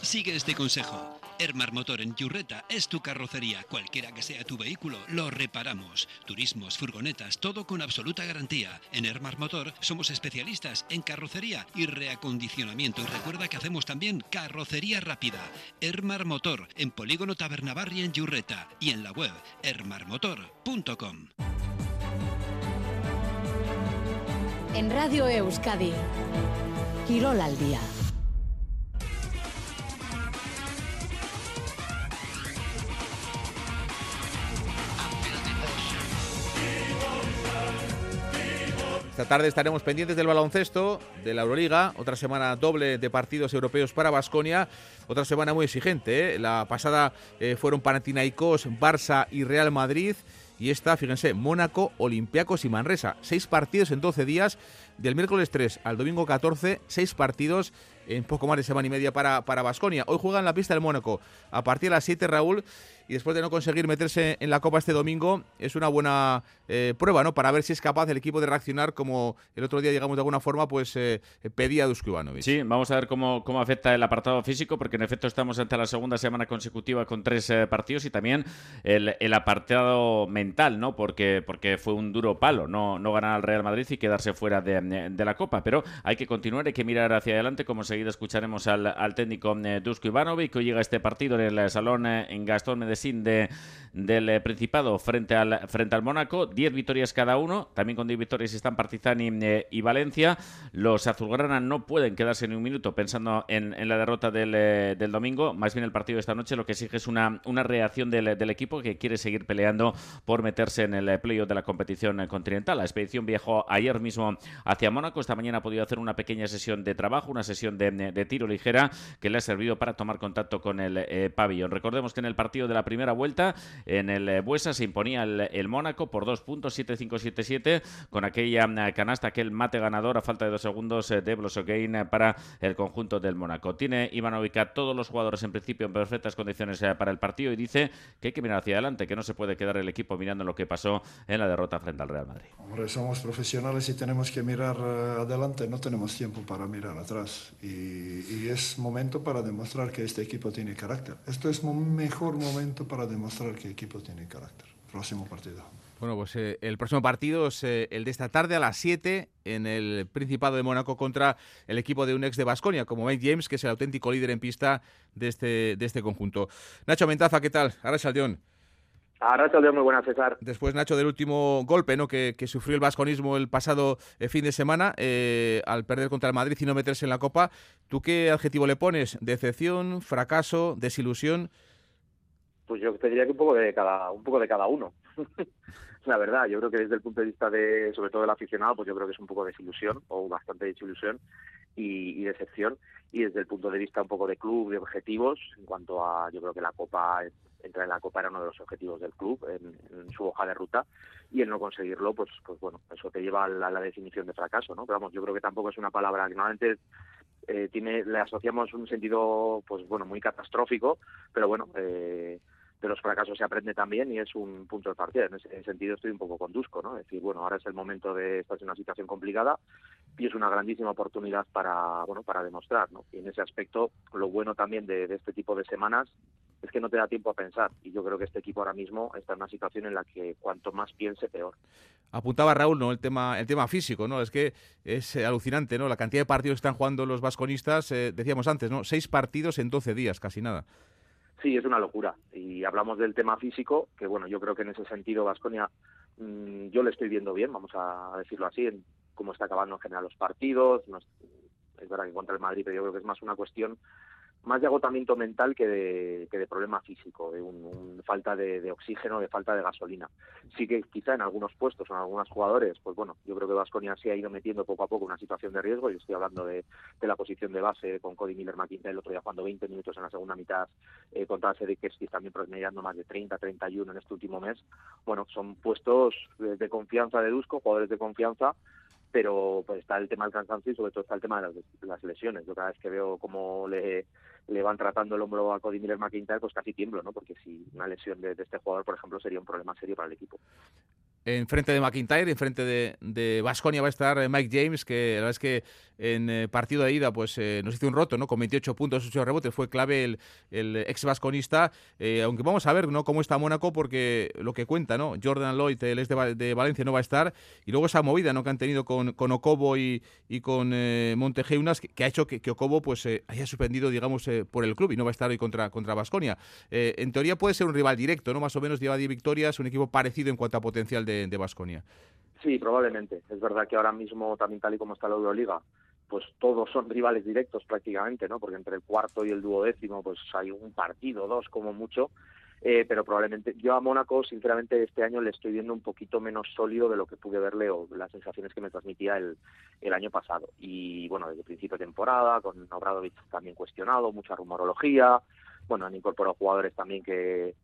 Sigue este consejo. Ermar Motor en Yurreta es tu carrocería. Cualquiera que sea tu vehículo, lo reparamos. Turismos, furgonetas, todo con absoluta garantía. En Ermar Motor somos especialistas en carrocería y reacondicionamiento. Y recuerda que hacemos también carrocería rápida. Ermar Motor en Polígono Tabernabarri en Yurreta y en la web ermarmotor.com. En Radio Euskadi, Quirol al día. Esta tarde estaremos pendientes del baloncesto, de la Euroliga, otra semana doble de partidos europeos para Basconia, otra semana muy exigente. ¿eh? La pasada eh, fueron Panathinaikos, Barça y Real Madrid. Y esta, fíjense, Mónaco, Olympiacos y Manresa. Seis partidos en 12 días, del miércoles 3 al domingo 14, seis partidos en poco más de semana y media para Basconia. Hoy juega en la pista del Mónaco a partir de las 7, Raúl, y después de no conseguir meterse en la Copa este domingo, es una buena eh, prueba, ¿no? Para ver si es capaz el equipo de reaccionar como el otro día, digamos, de alguna forma, pues eh, pedía Dusko Ivanovic. Sí, vamos a ver cómo, cómo afecta el apartado físico, porque en efecto estamos ante la segunda semana consecutiva con tres eh, partidos y también el, apartado mental, ¿no? Porque, porque fue un duro palo, no, no ganar al Real Madrid y quedarse fuera de, de la Copa, pero hay que continuar, hay que mirar hacia adelante, como enseguida escucharemos al, al técnico Dusko Ivanovic, que hoy llega este partido en el salón en Gastón Medellín de, del Principado frente al, frente al Mónaco, 10 victorias cada uno, también con 10 victorias están Partizan y, Valencia. Los azulgrana no pueden quedarse ni un minuto pensando en, la derrota del, domingo, más bien el partido de esta noche lo que exige es una, una reacción del, del equipo que quiere seguir peleando por meterse en el playoff de la competición continental. La expedición viajó ayer mismo hacia Mónaco, esta mañana ha podido hacer una pequeña sesión de trabajo, una sesión de, tiro ligera que le ha servido para tomar contacto con el eh, pabellón. Recordemos que en el partido de la primera vuelta, en el eh, Buesa se imponía el, Mónaco por dos puntos, 7-5-7-7, con aquella mm, canasta, aquel mate ganador a falta de dos segundos eh, de Blosogain para el conjunto del Mónaco. Tiene Ivanovic a todos los jugadores en principio en perfectas condiciones para el partido y dice que hay que mirar hacia adelante, que no se puede quedar el equipo mirando lo que pasó en la derrota frente al Real Madrid. Hombre, somos profesionales y tenemos que mirar adelante, no tenemos tiempo para mirar atrás y, es momento para demostrar que este equipo tiene carácter. Esto es mejor momento para demostrar que el equipo tiene carácter. Próximo partido. Bueno, pues eh, el próximo partido es eh, el de esta tarde a las 7 en el Principado de Mónaco contra el equipo de un ex de Basconia, como Mike James, que es el auténtico líder en pista de este, de este conjunto. Nacho Mentaza, ¿qué tal? Ahora Saldeón. Ahora te muy buena, César. Después, Nacho, del último golpe ¿no? que, sufrió el vasconismo el pasado eh, fin de semana eh, al perder contra el Madrid y no meterse en la Copa, ¿tú qué adjetivo le pones? ¿Decepción, fracaso, desilusión? Pues yo te diría que un poco de cada, un poco de cada uno. la verdad, yo creo que desde el punto de vista de, sobre todo del aficionado, pues yo creo que es un poco de desilusión o bastante desilusión y, decepción. Y desde el punto de vista un poco de club, de objetivos, en cuanto a, yo creo que la Copa entrar en la Copa era uno de los objetivos del club en, su hoja de ruta y el no conseguirlo, pues, pues bueno, eso te lleva a la, definición de fracaso, ¿no? Pero vamos, yo creo que tampoco es una palabra que normalmente eh, tiene, le asociamos un sentido, pues bueno, muy catastrófico, pero bueno, eh, de los fracasos se aprende también y es un punto de partida. En ese sentido estoy un poco conduzco, ¿no? Es decir, bueno, ahora es el momento de estar en una situación complicada y es una grandísima oportunidad para, bueno, para demostrar, ¿no? Y en ese aspecto, lo bueno también de este tipo de semanas es que no te da tiempo a pensar. Y yo creo que este equipo ahora mismo está en una situación en la que cuanto más piense, peor. Apuntaba Raúl, ¿no? El tema, el tema físico, ¿no? Es que es alucinante, ¿no? La cantidad de partidos que están jugando los vasconistas, eh, decíamos antes, ¿no? Seis partidos en doce días, casi nada. Sí, es una locura. Y hablamos del tema físico, que bueno, yo creo que en ese sentido Vasconia mm, yo le estoy viendo bien, vamos a decirlo así, en cómo está acabando en general los partidos. es verdad que contra el Madrid, pero yo creo que es más una cuestión más de agotamiento mental que de, que de problema físico, de un, falta de, oxígeno, de falta de gasolina. Sí que quizá en algunos puestos, en algunos jugadores, pues bueno, yo creo que Vasconia se ha ido metiendo poco a poco una situación de riesgo. Yo estoy hablando de, la posición de base con Cody Miller McIntyre el otro día jugando 20 minutos en la segunda mitad eh, contra Sedikeski también promediando más de 30, 31 en este último mes. Bueno, son puestos de, de confianza de Dusko, jugadores de confianza pero pues está el tema del cansancio y sobre todo está el tema de las, lesiones. Yo cada vez que veo cómo le, le van tratando el hombro a Cody Miller McIntyre, pues casi tiemblo, ¿no? Porque si una lesión de, de este jugador, por ejemplo, sería un problema serio para el equipo en frente de McIntyre, en frente de Vasconia va a estar eh, Mike James, que la verdad es que en eh, partido de ida pues eh, nos hizo un roto, ¿no? Con 28 puntos, 8 rebotes, fue clave el, ex vasconista, aunque vamos a ver, ¿no? Cómo está Mónaco, porque lo que cuenta, ¿no? Jordan Lloyd, el ex de, Valencia, no va a estar, y luego esa movida, ¿no? Que han tenido con, con Ocobo y, y con Montejeunas, que, ha hecho que, que Ocobo pues haya suspendido, digamos, por el club y no va a estar hoy contra contra Vasconia. en teoría puede ser un rival directo, ¿no? Más o menos lleva 10 victorias, un equipo parecido en cuanto a potencial de Vasconia. sí, probablemente. Es verdad que ahora mismo, también tal y como está la Euroliga, pues todos son rivales directos prácticamente, ¿no? Porque entre el cuarto y el duodécimo, pues hay un partido, dos como mucho. Eh, pero probablemente yo a Mónaco, sinceramente, este año le estoy viendo un poquito menos sólido de lo que pude verle o las sensaciones que me transmitía el, el año pasado. Y bueno, desde principio de temporada, con Obradovic también cuestionado, mucha rumorología. Bueno, han incorporado jugadores también que,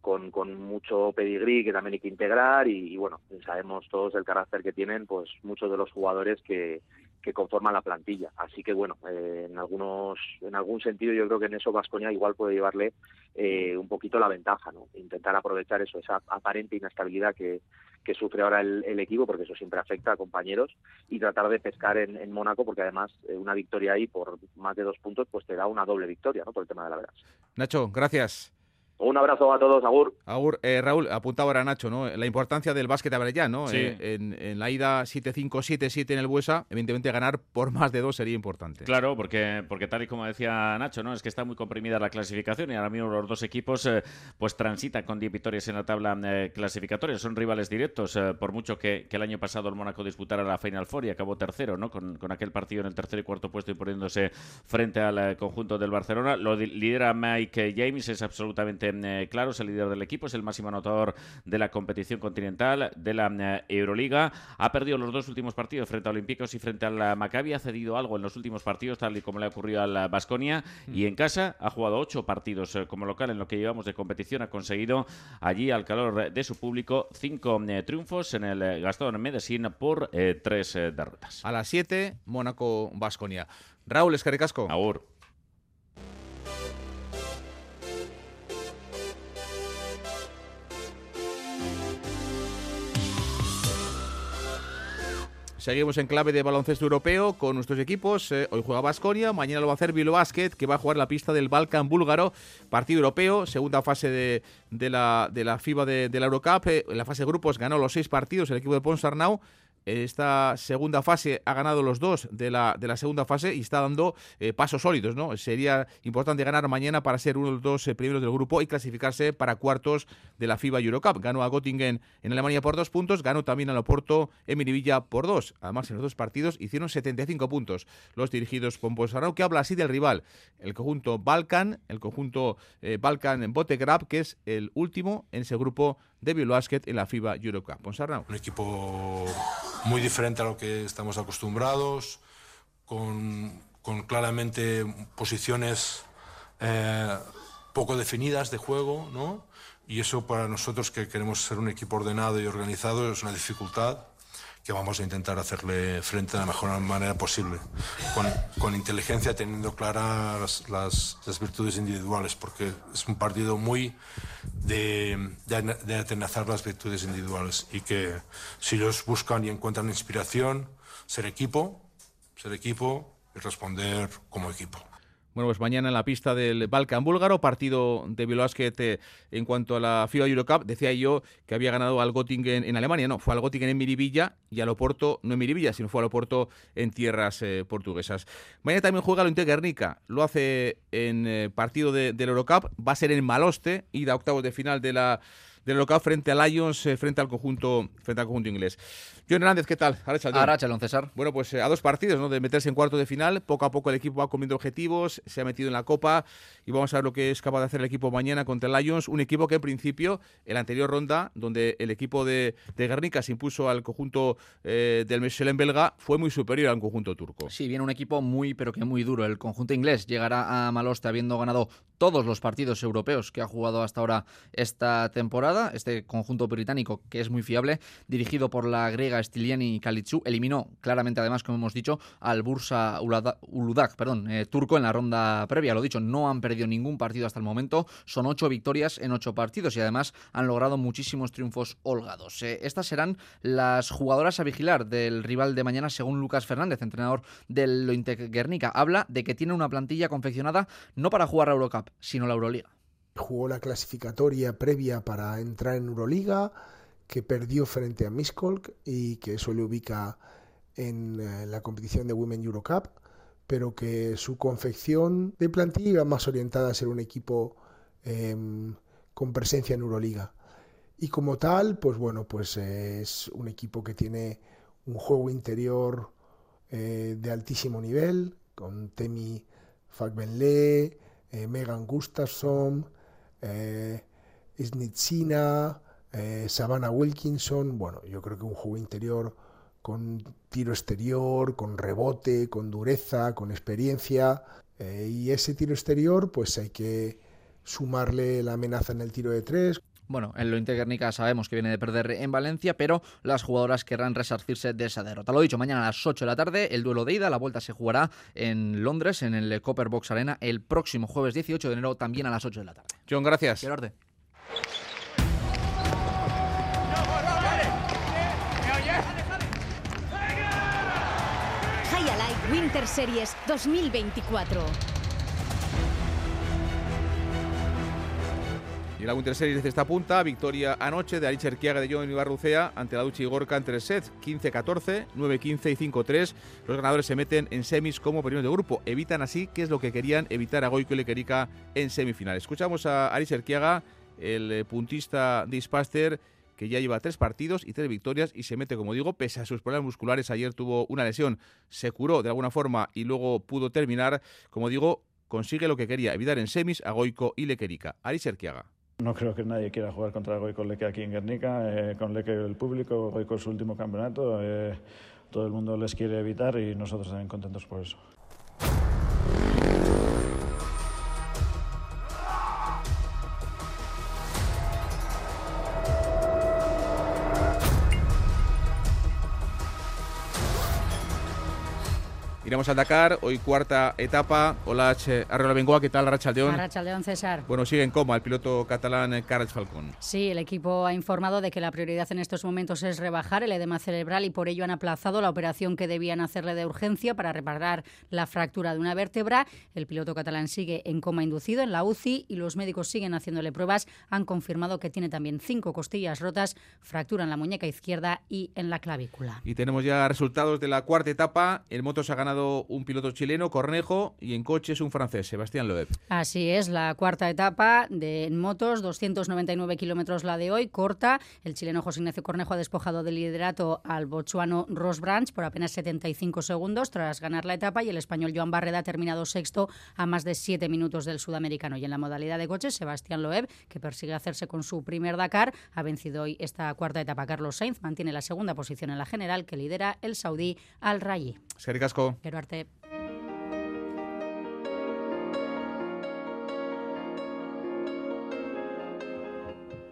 con, con mucho pedigrí que también hay que integrar y, bueno, sabemos todos el carácter que tienen pues muchos de los jugadores que, que conforman la plantilla. Así que bueno, eh, en algunos, en algún sentido yo creo que en eso Vasconia igual puede llevarle eh, un poquito la ventaja, ¿no? Intentar aprovechar eso, esa aparente inestabilidad que, que sufre ahora el, equipo, porque eso siempre afecta a compañeros, y tratar de pescar en, en Mónaco, porque además eh, una victoria ahí por más de dos puntos, pues te da una doble victoria, ¿no? Por el tema de la verdad. Nacho, gracias. Un abrazo a todos, Agur. Agur, eh, Raúl, apuntaba ahora Nacho, ¿no? La importancia del básquet ya, ¿no? Sí. Eh, en, en, la ida 7-5, 7-7 en el Buesa, evidentemente ganar por más de dos sería importante. Claro, porque, porque tal y como decía Nacho, ¿no? Es que está muy comprimida la clasificación y ahora mismo los dos equipos eh, pues transitan con 10 victorias en la tabla eh, clasificatoria. Son rivales directos, eh, por mucho que, que, el año pasado el Mónaco disputara la Final Four y acabó tercero, ¿no? Con, con aquel partido en el tercer y cuarto puesto y poniéndose frente al conjunto del Barcelona. Lo lidera Mike James, es absolutamente claro, es el líder del equipo, es el máximo anotador de la competición continental, de la eh, Euroliga. Ha perdido los dos últimos partidos frente a Olímpicos y frente al Maccabi. Ha cedido algo en los últimos partidos, tal y como le ha ocurrido al Basconia. Mm. Y en casa ha jugado ocho partidos eh, como local en lo que llevamos de competición. Ha conseguido allí, al calor de su público, cinco eh, triunfos en el Gastón Medellín por tres derrotas. A las siete, Mónaco-Basconia. Raúl Escaricasco. Agur. Seguimos en clave de baloncesto europeo con nuestros equipos. Eh, hoy juega Basconia, mañana lo va a hacer Bilbao Basket, que va a jugar la pista del Balkan búlgaro. Partido europeo, segunda fase de, la, de la FIBA de, de la Eurocup. Eh, en la fase de grupos ganó los seis partidos el equipo de Ponsarnau esta segunda fase ha ganado los dos de la, de la segunda fase y está dando eh, pasos sólidos, ¿no? Sería importante ganar mañana para ser uno de los dos eh, primeros del grupo y clasificarse para cuartos de la FIBA Eurocup. Ganó a Göttingen en Alemania por dos puntos, ganó también al Oporto en Miribilla por dos. Además, en los dos partidos hicieron 75 puntos los dirigidos por Ponsarnau, que habla así del rival, el conjunto Balkan, el conjunto eh, Balkan Botegrab, que es el último en ese grupo de Basket en la FIBA Eurocup. Ponsarnau. Un equipo muy diferente a lo que estamos acostumbrados, con, con claramente posiciones eh, poco definidas de juego, ¿no? Y eso para nosotros que queremos ser un equipo ordenado y organizado es una dificultad que vamos a intentar hacerle frente de la mejor manera posible, con, inteligencia, teniendo claras las, virtudes individuales, porque es un partido muy de, de, de atenazar las virtudes individuales y que si ellos buscan y encuentran inspiración, ser equipo, ser equipo y responder como equipo. Bueno, pues mañana en la pista del Balkan búlgaro, partido de Bilbasket eh, en cuanto a la FIBA Eurocup. Decía yo que había ganado al Göttingen en Alemania. No, fue al Göttingen en Miribilla y al Oporto, no en Miribilla, sino fue al Oporto en tierras eh, portuguesas. Mañana también juega lo Guernica. Lo hace en eh, partido de, del Eurocup. Va a ser en Maloste, ida a octavos de final de la del local frente al Lions, frente al conjunto frente al conjunto inglés. John Hernández, ¿qué tal? Arrachalón, César. Bueno, pues eh, a dos partidos, ¿no? De meterse en cuarto de final. Poco a poco el equipo va comiendo objetivos, se ha metido en la Copa y vamos a ver lo que es capaz de hacer el equipo mañana contra el Lions. Un equipo que en principio, en la anterior ronda, donde el equipo de, de Guernica se impuso al conjunto eh, del Mechelen belga, fue muy superior al conjunto turco. Sí, viene un equipo muy, pero que muy duro. El conjunto inglés llegará a Maloste habiendo ganado todos los partidos europeos que ha jugado hasta ahora esta temporada. Este conjunto británico, que es muy fiable, dirigido por la griega Stiliani Kalitsu, eliminó claramente, además, como hemos dicho, al Bursa Uludak, perdón, eh, turco en la ronda previa. Lo dicho, no han perdido ningún partido hasta el momento. Son ocho victorias en ocho partidos y además han logrado muchísimos triunfos holgados. Eh, estas serán las jugadoras a vigilar del rival de mañana, según Lucas Fernández, entrenador del Lointec Guernica. Habla de que tiene una plantilla confeccionada no para jugar a Eurocup, sino la Euroliga. Jugó la clasificatoria previa para entrar en Euroliga, que perdió frente a Miskolc y que eso le ubica en eh, la competición de Women Eurocup, pero que su confección de plantilla iba más orientada a ser un equipo eh, con presencia en Euroliga. Y como tal, pues bueno, pues es un equipo que tiene un juego interior eh, de altísimo nivel, con Temi Fagbenle, eh, Megan Gustafson, eh, Snitsina, eh, Savannah Wilkinson. Bueno, yo creo que un juego interior con tiro exterior, con rebote, con dureza, con experiencia. Eh, y ese tiro exterior, pues hay que sumarle la amenaza en el tiro de tres. Bueno, en lo Guernica sabemos que viene de perder en Valencia, pero las jugadoras querrán resarcirse de esa derrota. Lo dicho, mañana a las 8 de la tarde, el duelo de ida, la vuelta se jugará en Londres, en el Copper Box Arena, el próximo jueves 18 de enero, también a las 8 de la tarde. John, gracias. Gerardo. Highlight Winter Series 2024. Y la Winter Series de esta punta, victoria anoche de Aricha Erquiaga de John Ibarrucea ante la Duchi Gorka en tres sets, 15-14, 9-15 y 5-3. Los ganadores se meten en semis como primeros de grupo. Evitan así, que es lo que querían, evitar a Goico y Lequerica en semifinales. Escuchamos a Aricha Erquiaga, el eh, puntista de Ispaster, que ya lleva tres partidos y tres victorias y se mete, como digo, pese a sus problemas musculares. Ayer tuvo una lesión, se curó de alguna forma y luego pudo terminar. Como digo, consigue lo que quería, evitar en semis a Goico y Lequerica. Aricha Erquiaga. No creo que nadie quiera jugar contra Goico Leque aquí en Guernica, eh, con Leque el público, Goico es su último campeonato, eh, todo el mundo les quiere evitar y nosotros también contentos por eso. Iremos a Dakar, hoy cuarta etapa. Hola, Arrola Bengoa, ¿qué tal, Rachaldeón? Rachaldeón, César. Bueno, sigue en coma el piloto catalán eh, Carles Falcón. Sí, el equipo ha informado de que la prioridad en estos momentos es rebajar el edema cerebral y por ello han aplazado la operación que debían hacerle de urgencia para reparar la fractura de una vértebra. El piloto catalán sigue en coma inducido en la UCI y los médicos siguen haciéndole pruebas. Han confirmado que tiene también cinco costillas rotas, fractura en la muñeca izquierda y en la clavícula. Y tenemos ya resultados de la cuarta etapa. El moto se ha ganado un piloto chileno, Cornejo, y en coches un francés, Sebastián Loeb. Así es, la cuarta etapa de en motos, 299 kilómetros la de hoy, corta. El chileno José Ignacio Cornejo ha despojado del liderato al bochuano Ross Branch por apenas 75 segundos tras ganar la etapa y el español Joan Barreda ha terminado sexto a más de 7 minutos del sudamericano. Y en la modalidad de coches, Sebastián Loeb, que persigue hacerse con su primer Dakar, ha vencido hoy esta cuarta etapa. Carlos Sainz mantiene la segunda posición en la general que lidera el saudí Al Rayi. Casco.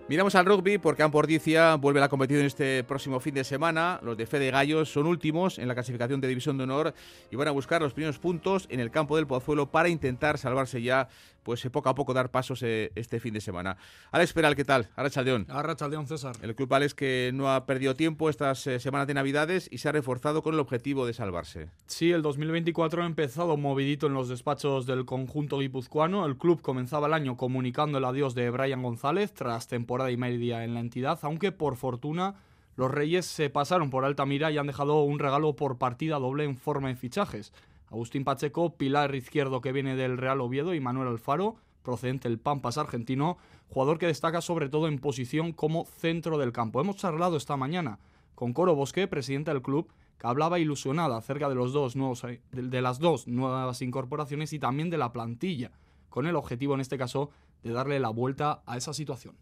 Miramos al rugby porque Ampordicia vuelve a la competición este próximo fin de semana. Los de Fede Gallos son últimos en la clasificación de División de Honor y van a buscar los primeros puntos en el campo del Pozuelo para intentar salvarse ya pues eh, poco a poco dar pasos eh, este fin de semana. Alex Peral, ¿qué tal? Arrachaldeón. Arrachaldeón, César. El club Alex que no ha perdido tiempo estas eh, semanas de Navidades y se ha reforzado con el objetivo de salvarse. Sí, el 2024 ha empezado movidito en los despachos del conjunto guipuzcoano. El club comenzaba el año comunicando el adiós de Brian González tras temporada y media en la entidad, aunque por fortuna los Reyes se pasaron por Altamira y han dejado un regalo por partida doble en forma de fichajes. Agustín Pacheco, pilar izquierdo que viene del Real Oviedo y Manuel Alfaro, procedente del Pampas argentino, jugador que destaca sobre todo en posición como centro del campo. Hemos charlado esta mañana con Coro Bosque, presidente del club, que hablaba ilusionada acerca de, los dos nuevos, de las dos nuevas incorporaciones y también de la plantilla, con el objetivo en este caso de darle la vuelta a esa situación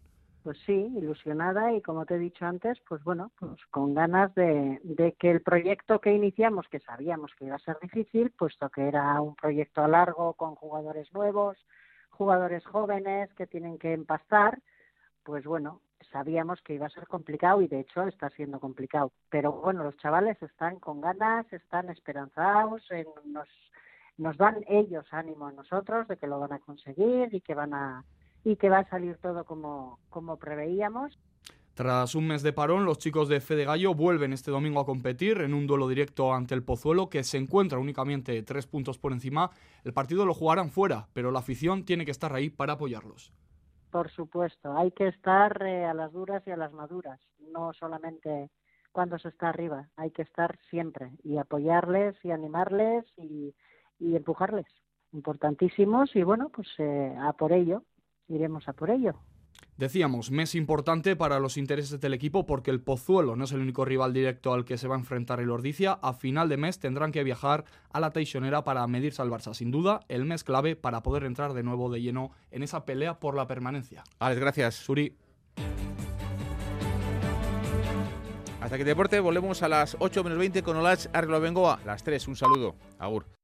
pues sí, ilusionada y como te he dicho antes, pues bueno, pues con ganas de, que el proyecto que iniciamos, que sabíamos que iba a ser difícil, puesto que era un proyecto a largo con jugadores nuevos, jugadores jóvenes que tienen que empastar, pues bueno, sabíamos que iba a ser complicado y de hecho está siendo complicado. Pero bueno, los chavales están con ganas, están esperanzados, nos, nos dan ellos ánimo a nosotros de que lo van a conseguir y que van a y que va a salir todo como, como preveíamos. Tras un mes de parón, los chicos de Fede Gallo vuelven este domingo a competir en un duelo directo ante el Pozuelo, que se encuentra únicamente tres puntos por encima. El partido lo jugarán fuera, pero la afición tiene que estar ahí para apoyarlos. Por supuesto, hay que estar eh, a las duras y a las maduras, no solamente cuando se está arriba, hay que estar siempre y apoyarles y animarles y, empujarles. Importantísimos y bueno, pues eh, a por ello iremos a por ello. Decíamos, mes importante para los intereses del equipo porque el Pozuelo no es el único rival directo al que se va a enfrentar el Ordicia. A final de mes tendrán que viajar a la Teixonera para medirse al Barça. Sin duda, el mes clave para poder entrar de nuevo de lleno en esa pelea por la permanencia. Alex, gracias. Suri. Hasta que deporte, volvemos a las 8 menos 20 con Olach Arlo Bengoa. Las 3, un saludo. Agur.